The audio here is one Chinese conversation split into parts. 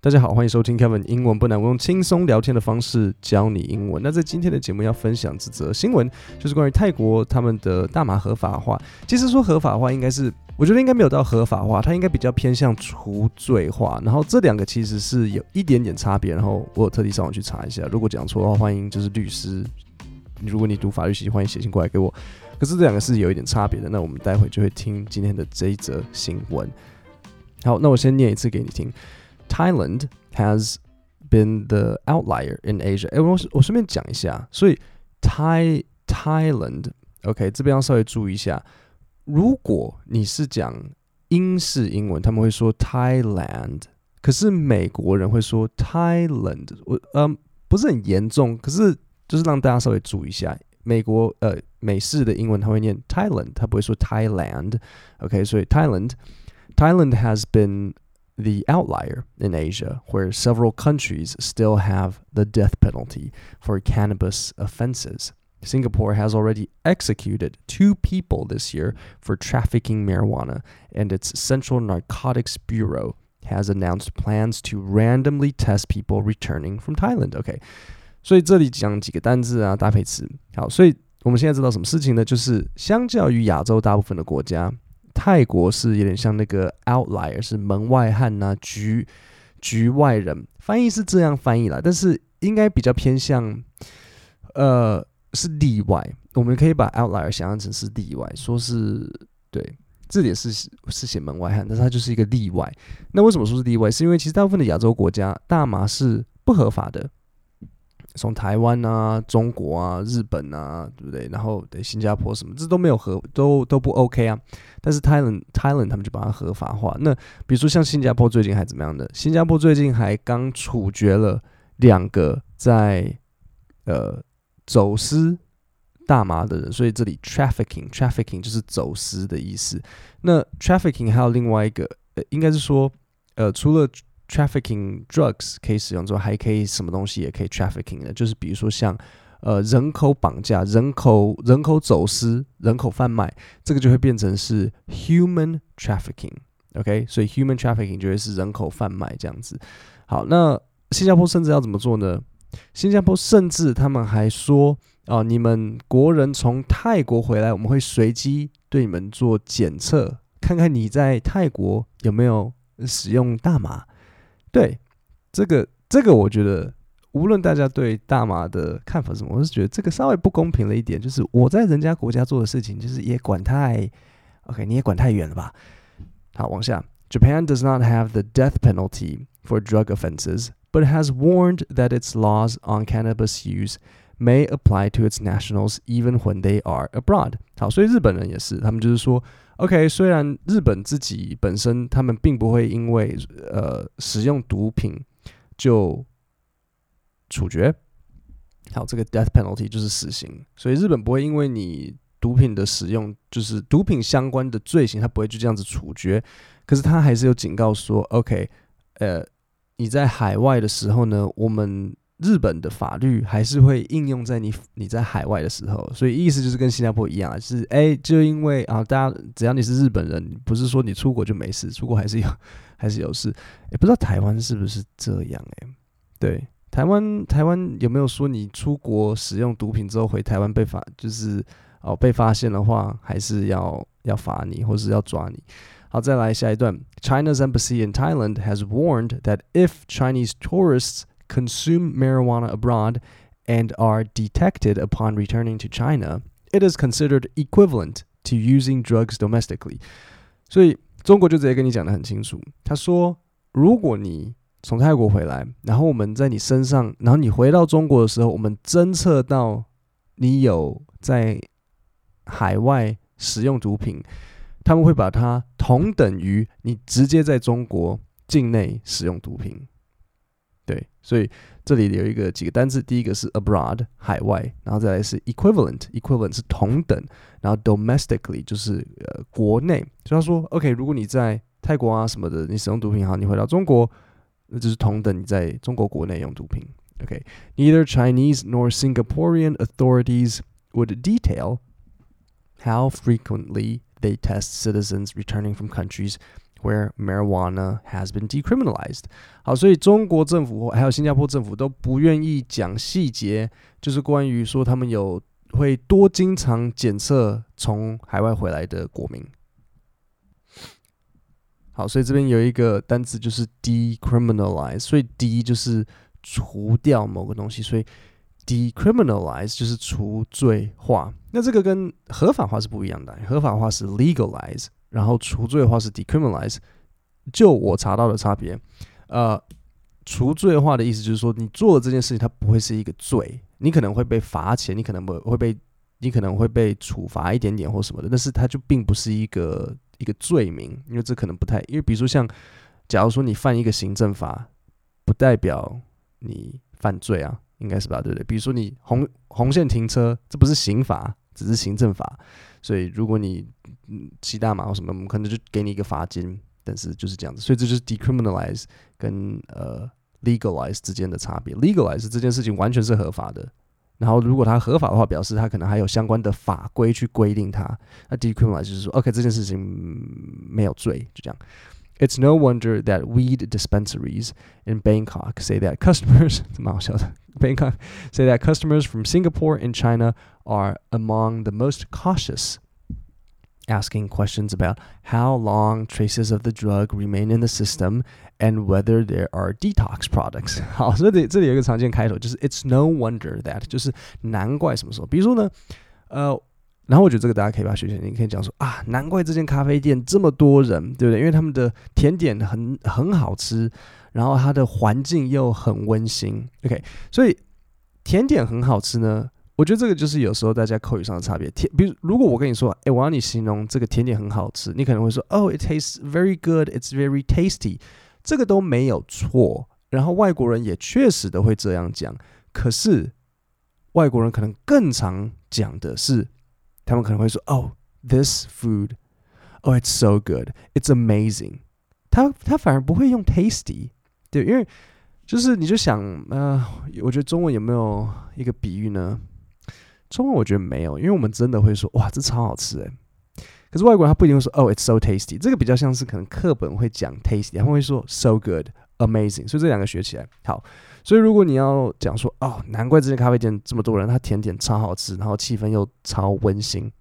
大家好，欢迎收听 Kevin 英文不难，我用轻松聊天的方式教你英文。那在今天的节目要分享这则新闻，就是关于泰国他们的大麻合法化。其实说合法化，应该是我觉得应该没有到合法化，它应该比较偏向除罪化。然后这两个其实是有一点点差别。然后我有特地上网去查一下，如果讲错的话，欢迎就是律师，如果你读法律系，欢迎写信过来给我。可是这两个是有一点差别的。那我们待会就会听今天的这一则新闻。好，那我先念一次给你听。Thailand has been the outlier in Asia。哎，我我顺便讲一下，所以 Thai Thailand，OK，这边要稍微注意一下。如果你是讲英式英文，他们会说 Thailand，可是美国人会说 Thailand。我嗯，不是很严重，可是就是让大家稍微注意一下。美国呃美式的英文他会念 Thailand，他不会说 Thailand。OK，所以 Thailand，Thailand has been the outlier in Asia, where several countries still have the death penalty for cannabis offenses. Singapore has already executed two people this year for trafficking marijuana, and its Central Narcotics Bureau has announced plans to randomly test people returning from Thailand. OK，所以这里讲几个单字啊，搭配词。好，所以我们现在知道什么事情呢？就是相较于亚洲大部分的国家。 泰国是有点像那个 outlier，是门外汉呐、局局外人，翻译是这样翻译啦，但是应该比较偏向，呃，是例外。我们可以把 outlier 想象成是例外，说是对，这里是是写门外汉，但是它就是一个例外。那为什么说是例外？是因为其实大部分的亚洲国家大麻是不合法的。从台湾啊、中国啊、日本啊，对不对？然后对新加坡什么，这都没有合，都都不 OK 啊。但是 Thailand Thailand 他们就把它合法化。那比如说像新加坡最近还怎么样的？新加坡最近还刚处决了两个在呃走私大麻的人，所以这里 trafficking trafficking 就是走私的意思。那 trafficking 还有另外一个，呃，应该是说，呃，除了 trafficking drugs 可以使用之后，还可以什么东西也可以 trafficking 的，就是比如说像呃人口绑架、人口人口走私、人口贩卖，这个就会变成是 human trafficking，OK？、所以 human trafficking 就会是人口贩卖这样子。好，那新加坡甚至要怎么做呢？新加坡甚至他们还说哦、呃，你们国人从泰国回来，我们会随机对你们做检测，看看你在泰国有没有使用大麻。对，这个这个，我觉得无论大家对大麻的看法什么，我是觉得这个稍微不公平了一点。就是我在人家国家做的事情，就是也管太，OK，你也管太远了吧？好，往下，Japan does not have the death penalty for drug offenses, but has warned that its laws on cannabis use may apply to its nationals even when they are abroad。好，所以日本人也是，他们就是说。OK，虽然日本自己本身他们并不会因为呃使用毒品就处决，好，这个 death penalty 就是死刑，所以日本不会因为你毒品的使用就是毒品相关的罪行，他不会就这样子处决，可是他还是有警告说，OK，呃，你在海外的时候呢，我们。日本的法律还是会应用在你你在海外的时候，所以意思就是跟新加坡一样，是哎，就因为啊，大家只要你是日本人，不是说你出国就没事，出国还是有 还是有事。哎，不知道台湾是不是这样？哎，对，台湾台湾有没有说你出国使用毒品之后回台湾被罚，就是哦被发现的话，还是要要罚你，或是要抓你？好，再来下一段，China's embassy in Thailand has warned that if Chinese tourists consume marijuana abroad and are detected upon returning to China, it is considered equivalent to using drugs domestically. 所以中国就直接跟你讲得很清楚，他说，如果你从泰国回来，然后我们在你身上，然后你回到中国的时候，我们侦测到你有在海外使用毒品，他们会把它同等于你直接在中国境内使用毒品。 对，所以这里有一个几个单字，第一个是 abroad 海外，然后再来是 equivalent，equivalent 是同等，然后 domestically 就是呃国内，就他说 OK，如果你在泰国啊什么的，你使用毒品好，你回到中国，那就是同等你在中国国内用毒品。OK，neither Chinese nor Singaporean authorities would detail how frequently they test citizens returning from countries where marijuana has been decriminalized。好，所以中国政府还有新加坡政府都不愿意讲细节，就是关于说他们有会多经常检测从海外回来的国民。好，所以这边有一个单词就是 decriminalize，所以 de 就是除掉某个东西，所以 decriminalize 就是除罪化。那这个跟合法化是不一样的，合法化是 legalize。然后除罪化是 decriminalize，就我查到的差别，呃，除罪化的意思就是说，你做的这件事情它不会是一个罪，你可能会被罚钱，你可能会会被，你可能会被处罚一点点或什么的，但是它就并不是一个一个罪名，因为这可能不太，因为比如说像，假如说你犯一个行政法，不代表你犯罪啊，应该是吧，对不对？比如说你红红线停车，这不是刑法，只是行政法。所以，如果你骑大马或什么，我们可能就给你一个罚金，但是就是这样子。所以这就是 decriminalize 跟呃 legalize 之间的差别。legalize 这件事情完全是合法的，然后如果它合法的话，表示它可能还有相关的法规去规定它。那 decriminalize 就是说，OK，这件事情没有罪，就这样。It's no wonder that weed dispensaries in Bangkok say that customers 蛮好笑的 Bangkok say that customers from Singapore and China are among the most cautious, asking questions about how long traces of the drug remain in the system and whether there are detox products. 好，这里这里有一个常见开头，就是 It's no wonder that，就是难怪什么时候，比如说呢，呃。 然后我觉得这个大家可以把它学起来，你可以讲说啊，难怪这间咖啡店这么多人，对不对？因为他们的甜点很很好吃，然后它的环境又很温馨。OK，所以甜点很好吃呢，我觉得这个就是有时候大家口语上的差别。甜，比如如果我跟你说，诶，我要你形容这个甜点很好吃，你可能会说，Oh, it tastes very good, it's very tasty，这个都没有错。然后外国人也确实的会这样讲，可是外国人可能更常讲的是。他们可能会说：“哦，this food, oh, it's so good, it's amazing。”他他反而不会用 tasty，对，因为就是你就想，呃，我觉得中文有没有一个比喻呢？中文我觉得没有，因为我们真的会说：“哇，这超好吃诶。”可是外国人他不一定会说：“哦，it's so tasty。”这个比较像是可能课本会讲 tasty，他们会说 “so good, amazing”。所以这两个学起来好。所以如果你要讲说：“哦，难怪这间咖啡店这么多人，它甜点超好吃，然后气氛又超温馨。”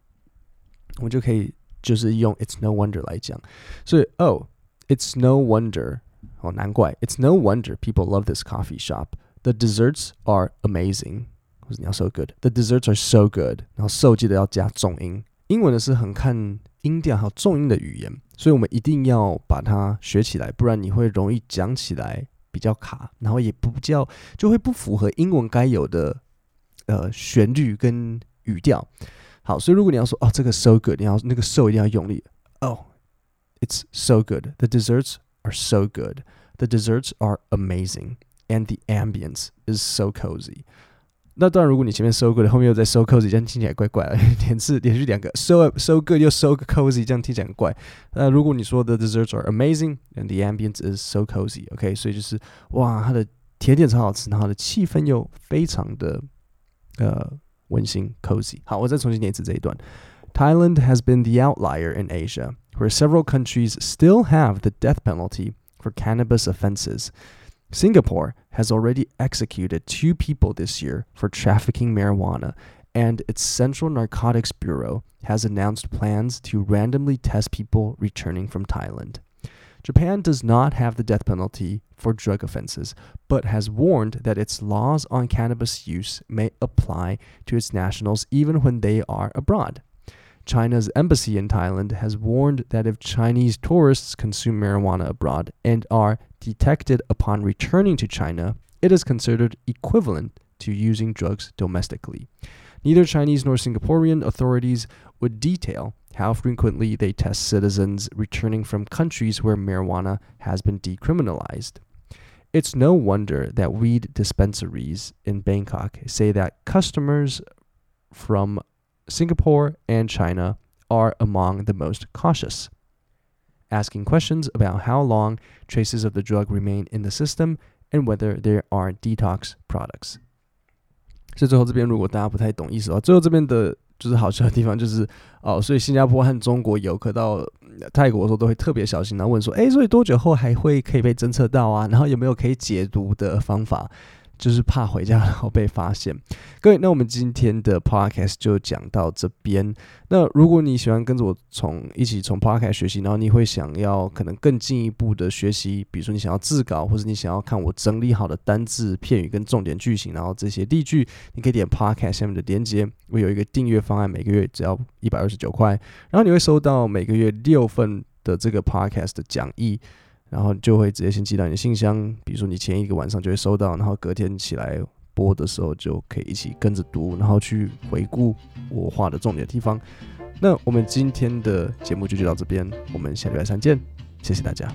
我们就可以就是用 "It's no wonder" 来讲，所以 "Oh, it's no wonder" 哦，难怪 "It's no wonder people love this coffee shop. The desserts are amazing." 或者你要 "so good"，" The desserts are so good." 然后 "so" 记得要加重音。英文呢是很看音调还有重音的语言，所以我们一定要把它学起来，不然你会容易讲起来比较卡，然后也不叫就会不符合英文该有的呃旋律跟语调。好，所以如果你要说哦，这个 so good，你要那个 so 一定要用力。哦，it's so good. The desserts are so good. The desserts are amazing, and the ambience is so cozy. 那当然，如果你前面 so good，后面又在 so cozy，这样听起来怪怪的。连次连续两个 so so good 又 so cozy，这样听起来很怪。那如果你说 the desserts are amazing, and the ambience is so cozy，OK，、okay? 所以就是哇，它的甜点超好吃，然后它的气氛又非常的呃。温馨 cozy。好，我再重新念一次这一段。Thailand has been the outlier in Asia, where several countries still have the death penalty for cannabis offenses. Singapore has already executed two people this year for trafficking marijuana, and its Central Narcotics Bureau has announced plans to randomly test people returning from Thailand. Japan does not have the death penalty for drug offenses, but has warned that its laws on cannabis use may apply to its nationals even when they are abroad. China's embassy in Thailand has warned that if Chinese tourists consume marijuana abroad and are detected upon returning to China, it is considered equivalent to using drugs domestically. Neither Chinese nor Singaporean authorities would detail how frequently they test citizens returning from countries where marijuana has been decriminalized. It's no wonder that weed dispensaries in Bangkok say that customers from Singapore and China are among the most cautious, asking questions about how long traces of the drug remain in the system and whether there are detox products. 所以最后这边如果大家不太懂意思的话，最后这边的就是好笑的地方，就是哦，所以新加坡和中国游客到 泰国的时候，都会特别小心，然后问说：“诶，所以多久后还会可以被侦测到啊？然后有没有可以解读的方法？” 就是怕回家然后被发现。各位，那我们今天的 podcast 就讲到这边。那如果你喜欢跟着我从一起从 podcast 学习，然后你会想要可能更进一步的学习，比如说你想要自稿，或者你想要看我整理好的单字、片语跟重点句型，然后这些例句，你可以点 podcast 下面的链接。我有一个订阅方案，每个月只要一百二十九块，然后你会收到每个月六份的这个 podcast 的讲义。然后就会直接先寄到你的信箱，比如说你前一个晚上就会收到，然后隔天起来播的时候就可以一起跟着读，然后去回顾我画的重点地方。那我们今天的节目就就到这边，我们下礼拜三见，谢谢大家。